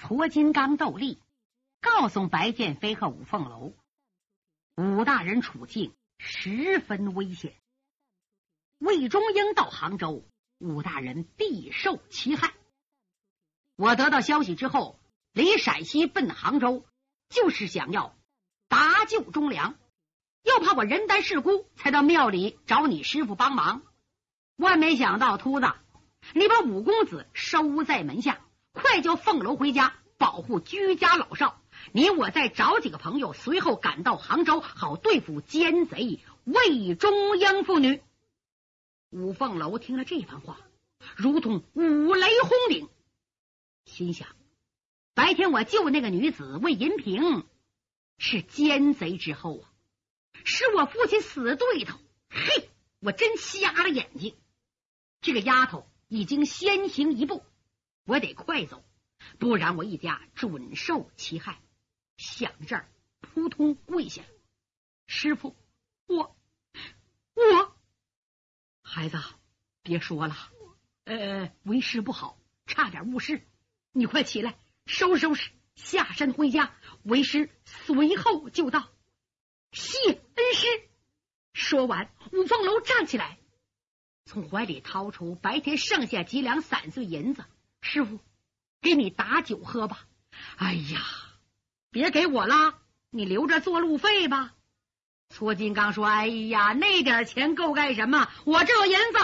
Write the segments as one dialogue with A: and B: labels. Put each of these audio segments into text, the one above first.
A: 矬金刚斗笠，告诉白剑飞和五凤楼，武大人处境十分危险。魏忠英到杭州，武大人必受其害。我得到消息之后，离陕西奔杭州，就是想要搭救忠良，又怕我人单势孤，才到庙里找你师傅帮忙。万没想到，秃子，你把五公子收在门下。快叫凤楼回家保护居家老少，你我再找几个朋友，随后赶到杭州，好对付奸贼魏忠英父女。五凤楼听了这番话，如同五雷轰顶，心想：白天我救那个女子魏银平是奸贼之后啊，是我父亲死对头。嘿，我真瞎了眼睛！这个丫头已经先行一步。我得快走，不然我一家准受其害。想这儿，扑通跪下。师傅，我我孩子，别说了，呃，为师不好，差点误事。你快起来，收拾收拾，下山回家。为师随后就到。谢恩师。说完，五凤楼站起来，从怀里掏出白天剩下几两散碎银子。师傅，给你打酒喝吧。哎呀，别给我了，你留着做路费吧。搓金刚说：“哎呀，那点钱够干什么？我这有银子。”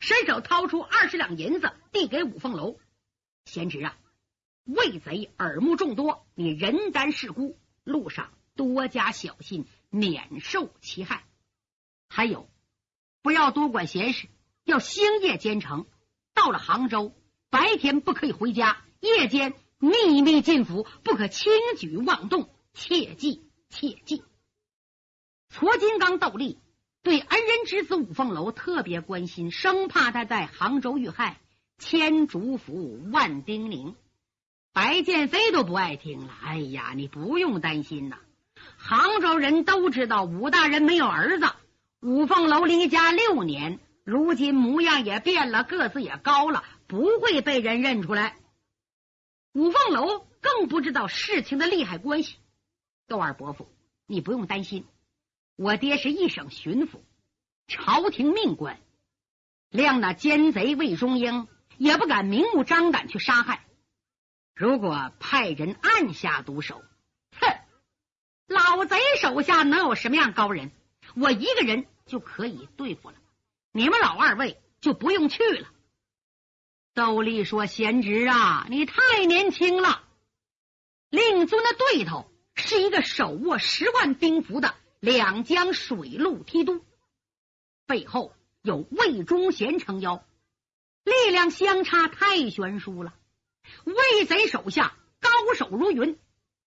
A: 伸手掏出二十两银子，递给五凤楼。贤侄啊，魏贼耳目众多，你人单势孤，路上多加小心，免受其害。还有，不要多管闲事，要星夜兼程。到了杭州。白天不可以回家，夜间秘密进府，不可轻举妄动，切记切记。矬金刚斗笠对恩人之子五凤楼特别关心，生怕他在杭州遇害，千嘱咐万叮咛。白剑飞都不爱听了。哎呀，你不用担心呐，杭州人都知道武大人没有儿子，五凤楼离家六年，如今模样也变了，个子也高了。不会被人认出来。五凤楼更不知道事情的利害关系。窦二伯父，你不用担心，我爹是一省巡抚，朝廷命官，谅那奸贼魏忠英也不敢明目张胆去杀害。如果派人暗下毒手，哼，老贼手下能有什么样高人？我一个人就可以对付了。你们老二位就不用去了。窦丽说：“贤侄啊，你太年轻了。令尊的对头是一个手握十万兵符的两江水陆提督，背后有魏忠贤撑腰，力量相差太悬殊了。魏贼手下高手如云，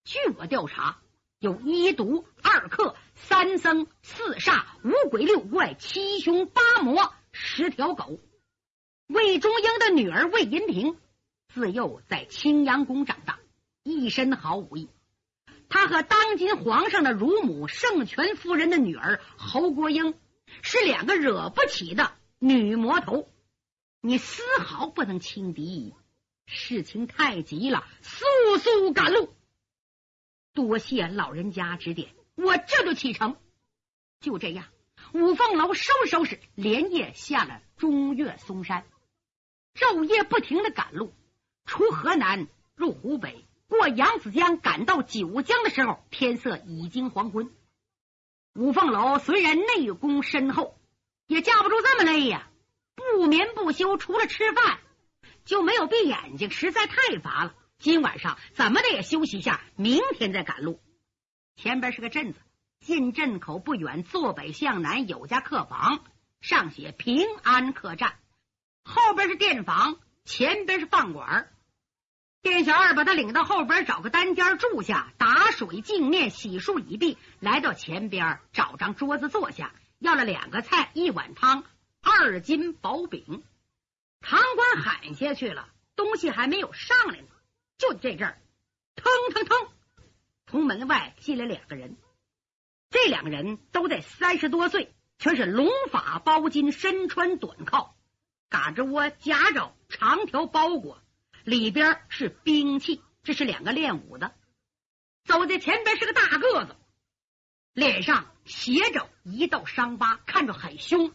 A: 据我调查，有一毒、二克、三僧、四煞、五鬼、六怪、七凶八魔、十条狗。”魏忠英的女儿魏银平自幼在青阳宫长大，一身好武艺。她和当今皇上的乳母圣权夫人的女儿侯国英是两个惹不起的女魔头，你丝毫不能轻敌。事情太急了，速速赶路。多谢老人家指点，我这就启程。就这样，五凤楼收拾收拾，连夜下了中岳嵩山。昼夜不停的赶路，出河南入湖北，过扬子江，赶到九江的时候，天色已经黄昏。五凤楼虽然内功深厚，也架不住这么累呀，不眠不休，除了吃饭就没有闭眼睛，实在太乏了。今晚上怎么的也休息一下，明天再赶路。前边是个镇子，进镇口不远，坐北向南有家客房，上写平安客栈。后边是店房，前边是饭馆。店小二把他领到后边，找个单间住下，打水净面，洗漱已毕，来到前边找张桌子坐下，要了两个菜，一碗汤，二斤薄饼。堂官喊下去了，东西还没有上来呢。就这阵儿，腾腾腾，从门外进来两个人。这两个人都在三十多岁，全是龙发包金，身穿短靠。嘎吱窝夹着长条包裹，里边是兵器，这是两个练武的。走在前边是个大个子，脸上斜着一道伤疤，看着很凶。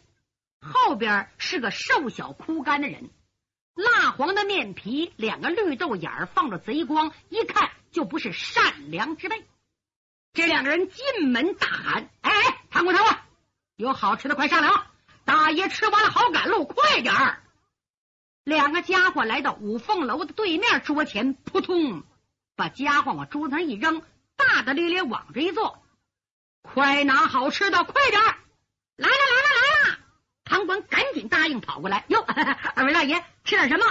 A: 后边是个瘦小枯干的人，蜡黄的面皮，两个绿豆眼放着贼光，一看就不是善良之辈。这两个人进门大喊：“哎哎，唐官，唐官，有好吃的快上来啊！大爷吃完了好赶路，快点儿！”两个家伙来到五凤楼的对面桌前，扑通把家伙往桌子上一扔，大大咧咧往这一坐，快拿好吃的，快点儿！来了，来了，来了！堂官赶紧答应，跑过来。哟，二位大爷吃点什么？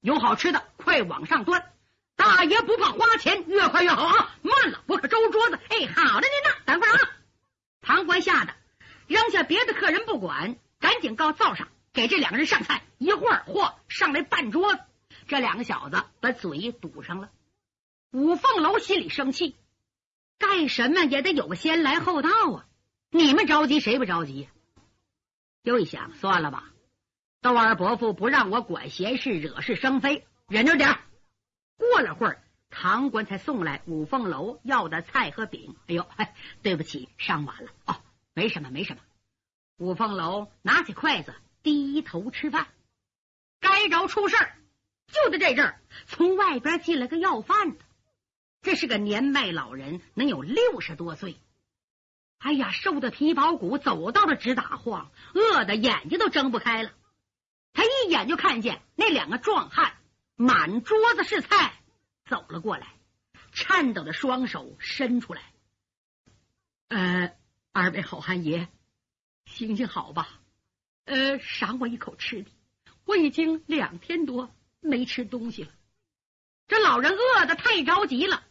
A: 有好吃的，快往上端！大爷不怕花钱，越快越好啊！慢了，我可周桌子。哎，好的，您呢？等会儿啊！堂官吓得扔下别的客人不管，赶紧告灶上。给这两个人上菜，一会儿嚯上来半桌子，这两个小子把嘴堵上了。五凤楼心里生气，干什么也得有个先来后到啊！你们着急，谁不着急？又一想，算了吧，窦二伯父不让我管闲事，惹是生非，忍着点过了会儿，堂官才送来五凤楼要的菜和饼。哎呦，对不起，上晚了。哦，没什么，没什么。五凤楼拿起筷子。低头吃饭，该着出事儿。就在这阵儿，从外边进来个要饭的，这是个年迈老人，能有六十多岁。哎呀，瘦的皮包骨，走道了直打晃，饿的眼睛都睁不开了。他一眼就看见那两个壮汉，满桌子是菜，走了过来，颤抖的双手伸出来。呃，二位好汉爷，行行好吧。呃，赏我一口吃的，我已经两天多没吃东西了。这老人饿的太着急了，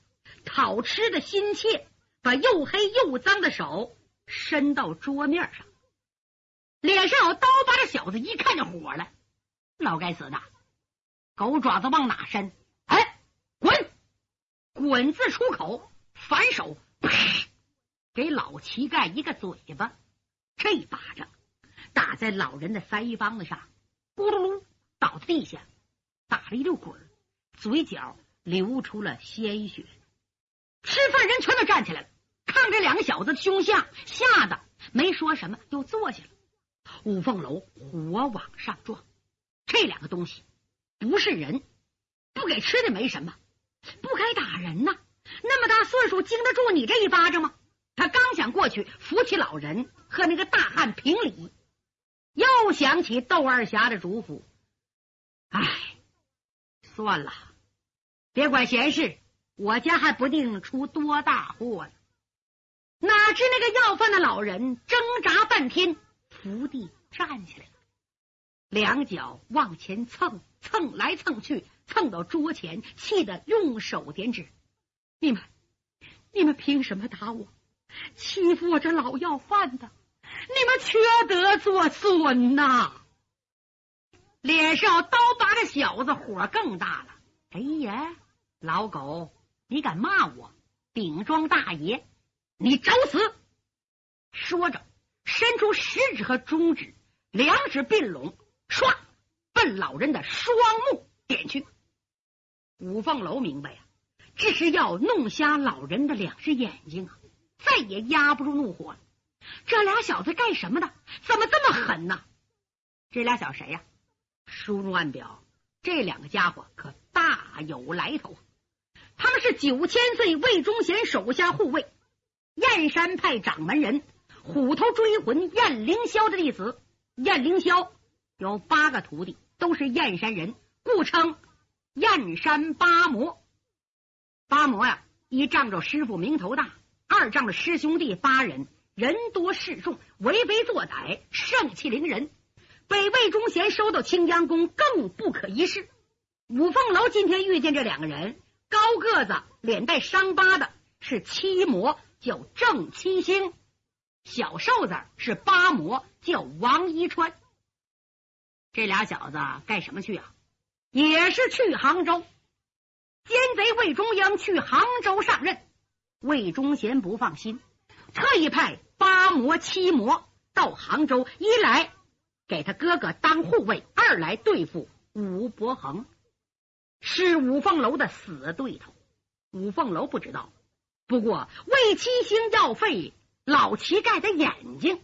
A: 讨吃的心切，把又黑又脏的手伸到桌面上，脸上有刀疤的小子一看就火了，老该死的，狗爪子往哪伸？哎，滚！滚字出口，反手啪，给老乞丐一个嘴巴，这一巴掌。打在老人的腮帮子上，咕噜噜倒在地下，打了一溜滚，嘴角流出了鲜血。吃饭人全都站起来了，看这两个小子的凶相，吓得没说什么，又坐下了。五凤楼火往上撞，这两个东西不是人，不给吃的没什么，不该打人呐。那么大岁数，经得住你这一巴掌吗？他刚想过去扶起老人，和那个大汉评理。又想起窦二侠的嘱咐，唉，算了，别管闲事，我家还不定出多大祸呢。哪知那个要饭的老人挣扎半天，伏地站起来了，两脚往前蹭，蹭来蹭去，蹭到桌前，气得用手点指：“你们，你们凭什么打我？欺负我这老要饭的！”你们缺德作孙呐！脸上刀疤的小子火更大了。哎呀，老狗，你敢骂我？顶庄大爷，你找死！说着，伸出食指和中指，两指并拢，唰，奔老人的双目点去。五凤楼明白呀，这是要弄瞎老人的两只眼睛啊！再也压不住怒火了。这俩小子干什么的？怎么这么狠呢？这俩小谁呀？书中暗表，这两个家伙可大有来头。他们是九千岁魏忠贤手下护卫，燕山派掌门人虎头追魂燕凌霄的弟子。燕凌霄有八个徒弟，都是燕山人，故称燕山八魔。八魔呀，一仗着师傅名头大，二仗着师兄弟八人。人多势众，为非作歹，盛气凌人，被魏忠贤收到青江宫，更不可一世。五凤楼今天遇见这两个人，高个子、脸带伤疤的是七魔，叫郑七星；小瘦子是八魔，叫王一川。这俩小子干什么去啊？也是去杭州。奸贼魏忠英去杭州上任，魏忠贤不放心。特意派八魔七魔到杭州，一来给他哥哥当护卫，二来对付武伯衡，是五凤楼的死对头。五凤楼不知道。不过魏七星要废老乞丐的眼睛，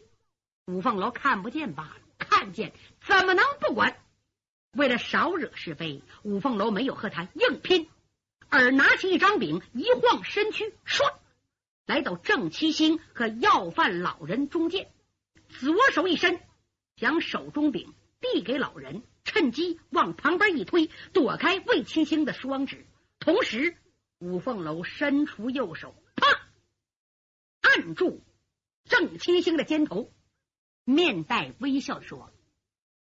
A: 五凤楼看不见罢了。看见怎么能不管？为了少惹是非，五凤楼没有和他硬拼，而拿起一张饼，一晃身躯，唰，来到郑七星和要饭老人中间，左手一伸，将手中饼递给老人，趁机往旁边一推，躲开魏七星的双指。同时，五凤楼伸出右手，啪，按住郑七星的肩头，面带微笑的说：“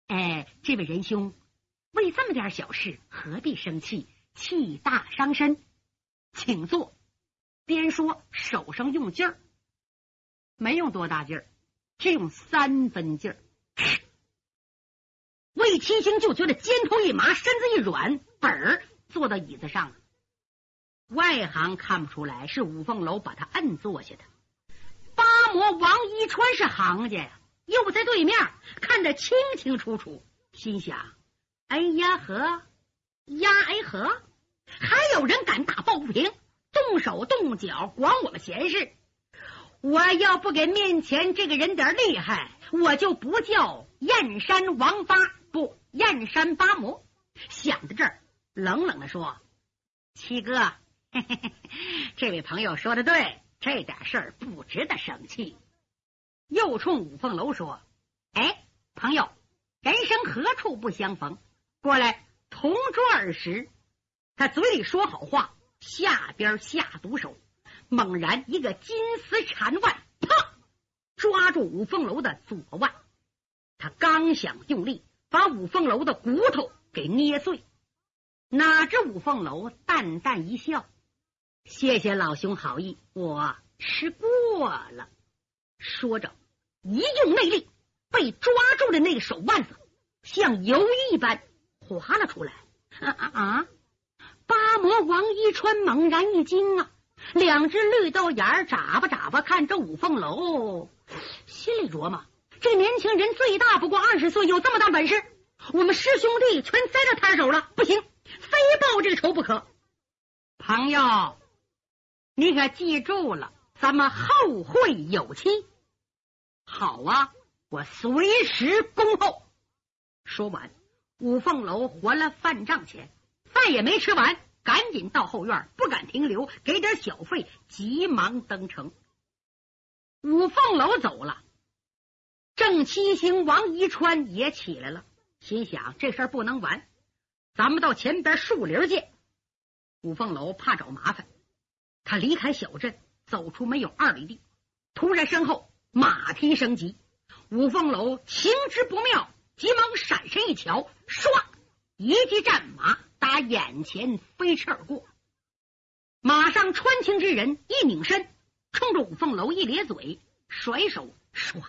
A: 哎，这位仁兄，为这么点小事，何必生气？气大伤身，请坐。”边说手上用劲儿，没用多大劲儿，只用三分劲儿。魏七星就觉得肩头一麻，身子一软，本儿坐到椅子上了。外行看不出来，是五凤楼把他摁坐下的。八魔王一川是行家呀，又在对面看得清清楚楚，心想：哎呀呵，呀哎呵，还有人敢打抱不平，动脚，管我们闲事？我要不给面前这个人点厉害，我就不叫燕山王八，不燕山八魔。想到这儿，冷冷的说：“七哥。”嘿嘿，这位朋友说的对，这点事儿不值得生气。又冲五凤楼说：“哎，朋友，人生何处不相逢？过来同桌而食。”他嘴里说好话，下边下毒手，猛然一个金丝缠腕，啪，抓住五凤楼的左腕。他刚想用力把五凤楼的骨头给捏碎，哪知五凤楼淡淡一笑。谢谢老兄好意，我吃过了。说着，一用内力，被抓住的那个手腕子像鱿鱼一般滑了出来。啊啊啊！八魔王一川猛然一惊啊，两只绿豆眼眨巴眨巴看着五凤楼，心里琢磨：这年轻人最大不过二十岁，有这么大本事，我们师兄弟全栽到他手了，不行，非报这个仇不可。朋友。你可记住了，咱们后会有期。好啊，我随时恭候。说完，五凤楼还了饭账钱，饭也没吃完，赶紧到后院，不敢停留，给点小费，急忙登城。五凤楼走了，郑七星王一川也起来了，心想这事儿不能完，咱们到前边树林见。五凤楼怕找麻烦。他离开小镇，走出没有二里地，突然身后马蹄声急，五凤楼情之不妙，急忙闪身一瞧，唰，一骑战马打眼前飞驰而过。马上穿青之人一拧身，冲着五凤楼一咧嘴，甩手唰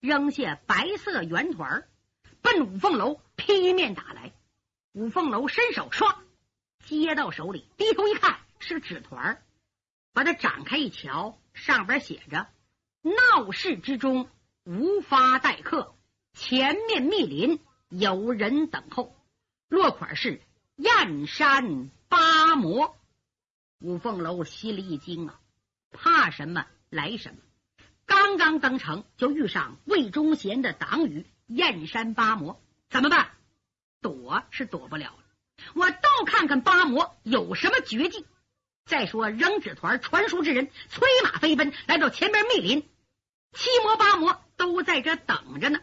A: 扔下白色圆团，奔五凤楼劈面打来。五凤楼伸手唰接到手里，低头一看。是纸团把它展开一瞧，上边写着：“闹市之中无法待客，前面密林有人等候。”落款是燕山八魔。五凤楼心里一惊啊，怕什么来什么。刚刚登城，就遇上魏忠贤的党羽燕山八魔，怎么办？躲是躲不了了，我倒看看八魔有什么绝技。再说扔纸团传书之人催马飞奔，来到前边密林，七魔八魔都在这等着呢。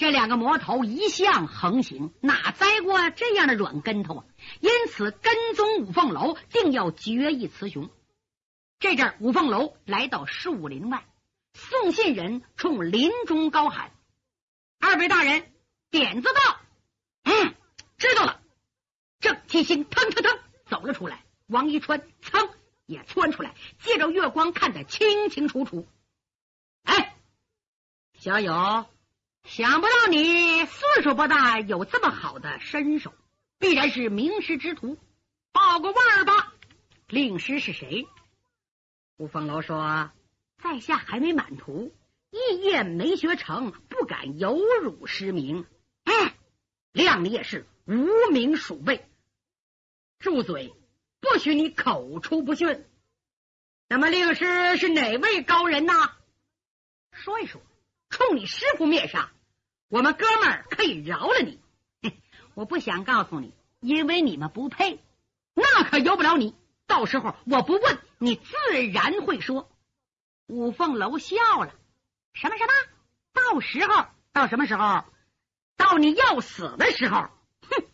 A: 这两个魔头一向横行，哪栽过这样的软跟头啊？因此跟踪五凤楼，定要决一雌雄。这阵五凤楼来到树林外，送信人冲林中高喊：“二位大人，点子到。”嗯，知道了。郑七星腾腾腾走了出来。王一川噌也窜出来，借着月光看得清清楚楚。哎，小友，想不到你岁数不大，有这么好的身手，必然是名师之徒。报个腕儿吧，令师是谁？吴凤楼说：“在下还没满徒，一夜没学成，不敢有辱师名。”嗯，谅你也是无名鼠辈，住嘴！不许你口出不逊。那么令师是哪位高人呐？说一说，冲你师傅面杀，我们哥们儿可以饶了你。我不想告诉你，因为你们不配。那可由不了你。到时候我不问你，自然会说。五凤楼笑了，什么什么？到时候到什么时候？到你要死的时候。哼，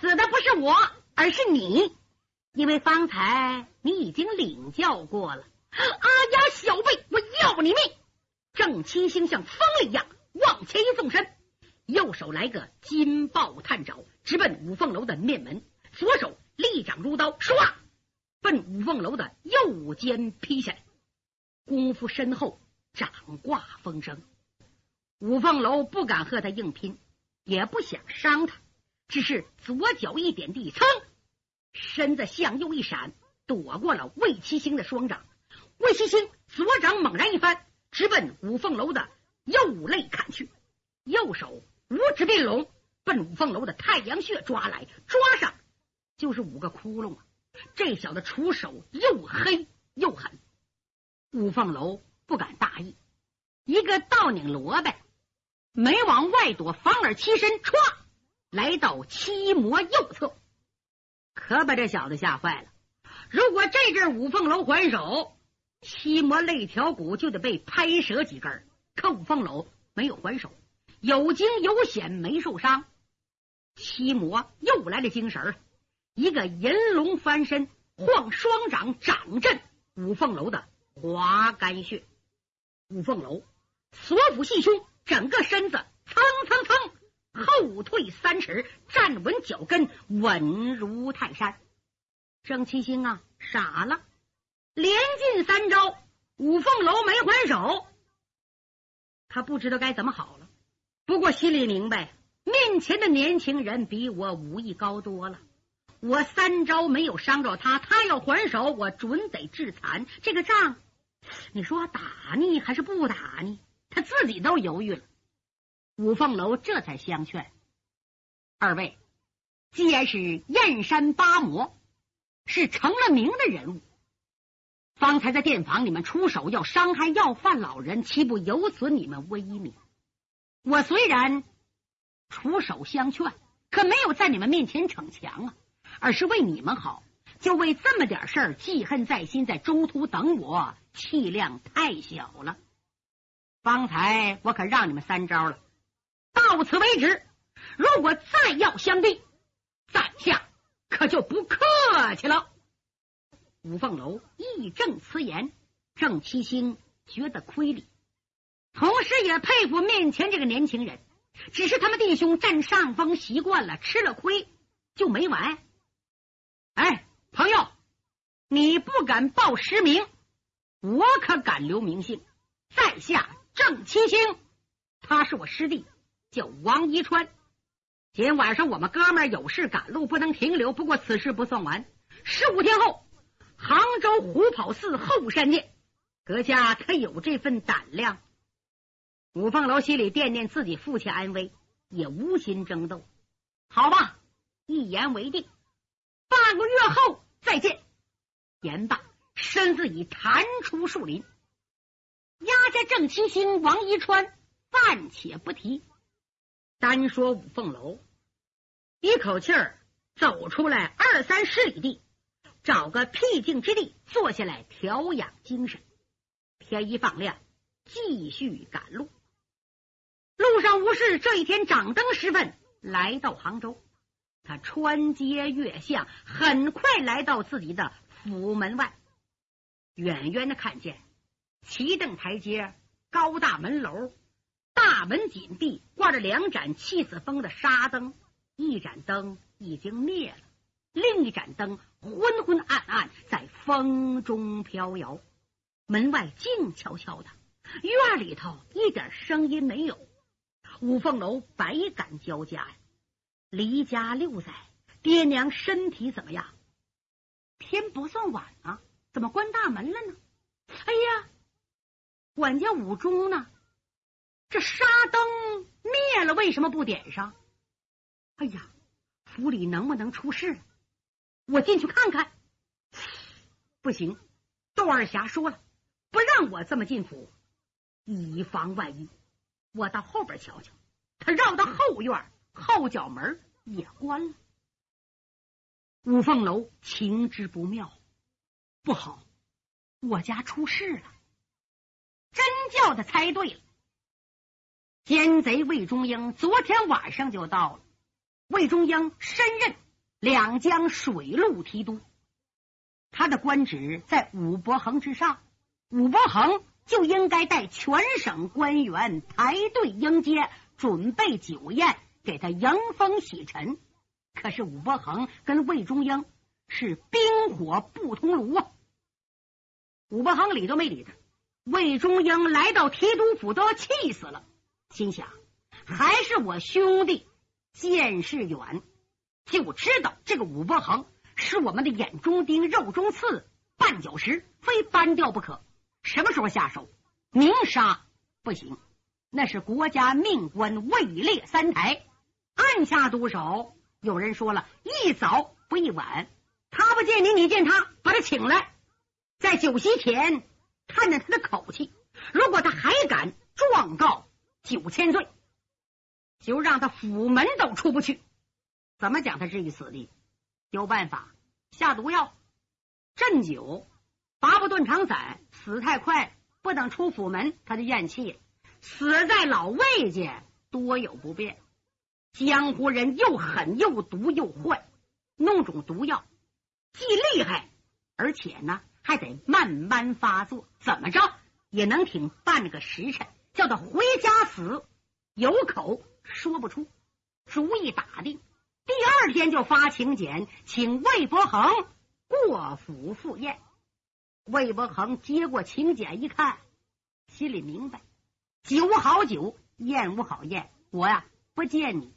A: 死的不是我，而是你，因为方才你已经领教过了。阿呀，小辈，我要你命！郑七星像疯了一样往前一纵身，右手来个金豹探爪，直奔五凤楼的面门；左手立掌如刀，唰，奔五凤楼的右肩劈下来。功夫深厚，掌挂风声。五凤楼不敢和他硬拼，也不想伤他，只是左脚一点地，噌，身子向右一闪，躲过了魏七星的双掌。魏七星左掌猛然一翻。直奔五凤楼的右肋砍去，右手五指并拢，奔五凤楼的太阳穴抓来，抓上就是五个窟窿啊！这小子出手又黑又狠，五凤楼不敢大意，一个倒拧萝卜，没往外躲，反而起身歘，来到七魔右侧，可把这小子吓坏了。如果这阵五凤楼还手。七魔肋条骨就得被拍折几根，可五凤楼没有还手，有惊有险没受伤。七魔又来了精神一个银龙翻身，晃双掌掌震五凤楼的滑肝穴。五凤楼锁腹细胸，整个身子蹭蹭蹭后退三尺，站稳脚跟，稳如泰山。郑七星啊，傻了。连进三招，五凤楼没还手，他不知道该怎么好了。不过心里明白，面前的年轻人比我武艺高多了。我三招没有伤着他，他要还手，我准得致残。这个仗，你说打呢还是不打呢？他自己都犹豫了。五凤楼这才相劝：“二位，既然是燕山八魔，是成了名的人物。”方才在店房里面出手要伤害要饭老人，岂不有损你们威名？我虽然出手相劝，可没有在你们面前逞强啊，而是为你们好。就为这么点事儿记恨在心，在中途等我，气量太小了。方才我可让你们三招了，到此为止。如果再要相逼，在下可就不客气了。五凤楼义正辞严，郑七星觉得亏礼，同时也佩服面前这个年轻人。只是他们弟兄占上风习惯了，吃了亏就没完。哎，朋友，你不敢报实名，我可敢留名姓。在下郑七星，他是我师弟，叫王一川。今晚上我们哥们儿有事赶路，不能停留。不过此事不算完，十五天后。杭州虎跑寺后山见，阁下可有这份胆量？五凤楼心里惦念自己父亲安危，也无心争斗。好吧，一言为定，半个月后再见。言罢，身子已弹出树林。压下郑七星、王一川暂且不提，单说五凤楼，一口气儿走出来二三十里地。找个僻静之地坐下来调养精神。天一放亮，继续赶路。路上无事。这一天掌灯时分，来到杭州，他穿街越巷，很快来到自己的府门外。远远的看见旗凳台阶、高大门楼，大门紧闭，挂着两盏气死风的纱灯，一盏灯已经灭了。另一盏灯昏昏暗暗，在风中飘摇。门外静悄悄的，院里头一点声音没有。五凤楼百感交加呀！离家六载，爹娘身体怎么样？天不算晚啊，怎么关大门了呢？哎呀，管家五中呢？这纱灯灭了，为什么不点上？哎呀，府里能不能出事？我进去看看。不行，窦二侠说了，不让我这么进府，以防万一。我到后边瞧瞧。他绕到后院，后角门也关了。五凤楼情之不妙，不好，我家出事了。真叫他猜对了。奸贼魏忠英昨天晚上就到了。魏忠英身任两江水陆提督，他的官职在武伯衡之上，武伯衡就应该带全省官员排队迎接，准备酒宴给他迎风洗尘。可是武伯衡跟魏忠英是冰火不通炉啊！武伯衡理都没理他。魏忠英来到提督府都要气死了，心想还是我兄弟。见识远，就知道这个武伯衡是我们的眼中钉、肉中刺、绊脚石，非搬掉不可。什么时候下手？明杀不行，那是国家命官位列三台，暗下毒手。有人说了一早不一晚，他不见你，你见他，把他请来，在酒席前看见他的口气，如果他还敢状告九千罪。就让他府门都出不去，怎么讲他至于死地？有办法下毒药镇酒，拔不断肠散，死太快，不等出府门他就咽气。死在老魏家多有不便。江湖人又狠又毒又坏，弄种毒药既厉害，而且呢还得慢慢发作，怎么着也能挺半个时辰，叫他回家死有口。说不出，主意打定，第二天就发请柬，请魏伯衡过府赴宴。魏伯衡接过请柬一看，心里明白：酒好酒，宴无好宴，我呀不见你。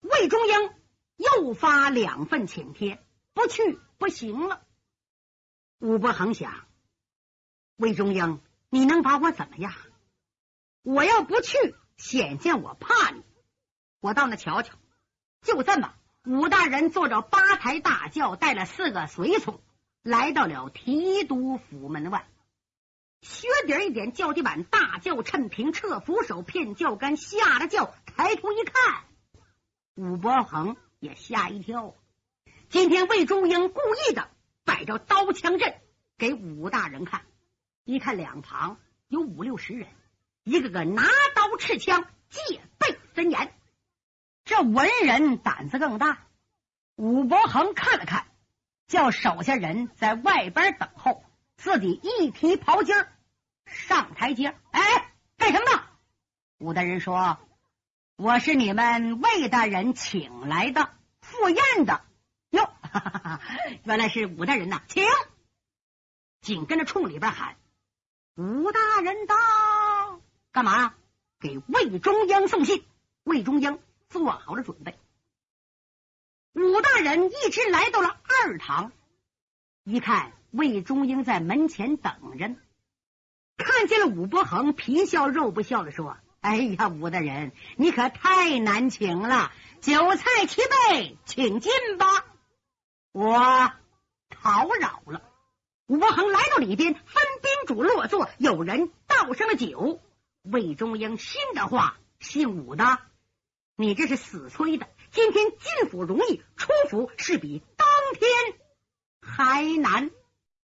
A: 魏忠英又发两份请帖，不去不行了。武伯衡想：魏忠英，你能把我怎么样？我要不去。显见我怕你，我到那瞧瞧。就这么，武大人坐着八抬大轿，带了四个随从，来到了提督府门外。靴底一点，轿底板，大轿趁平，撤扶手，骗轿杆，下了轿，抬头一看，武伯衡也吓一跳。今天魏忠英故意的摆着刀枪阵给武大人看，一看两旁有五六十人。一个个拿刀持枪，戒备森严。这文人胆子更大。武伯衡看了看，叫手下人在外边等候，自己一提袍襟上台阶。哎，干什么呢？武大人说：“我是你们魏大人请来的赴宴的。”哟，原来是武大人呐，请。紧跟着冲里边喊：“武大人到。”干嘛？给魏忠英送信。魏忠英做好了准备。武大人一直来到了二堂，一看魏忠英在门前等着，看见了武伯衡，皮笑肉不笑的说：“哎呀，武大人，你可太难请了，酒菜齐备，请进吧。”我讨扰了。武伯衡来到里边，分宾主落座，有人倒上了酒。魏忠英心的话，姓武的，你这是死催的。今天进府容易，出府是比当天还难。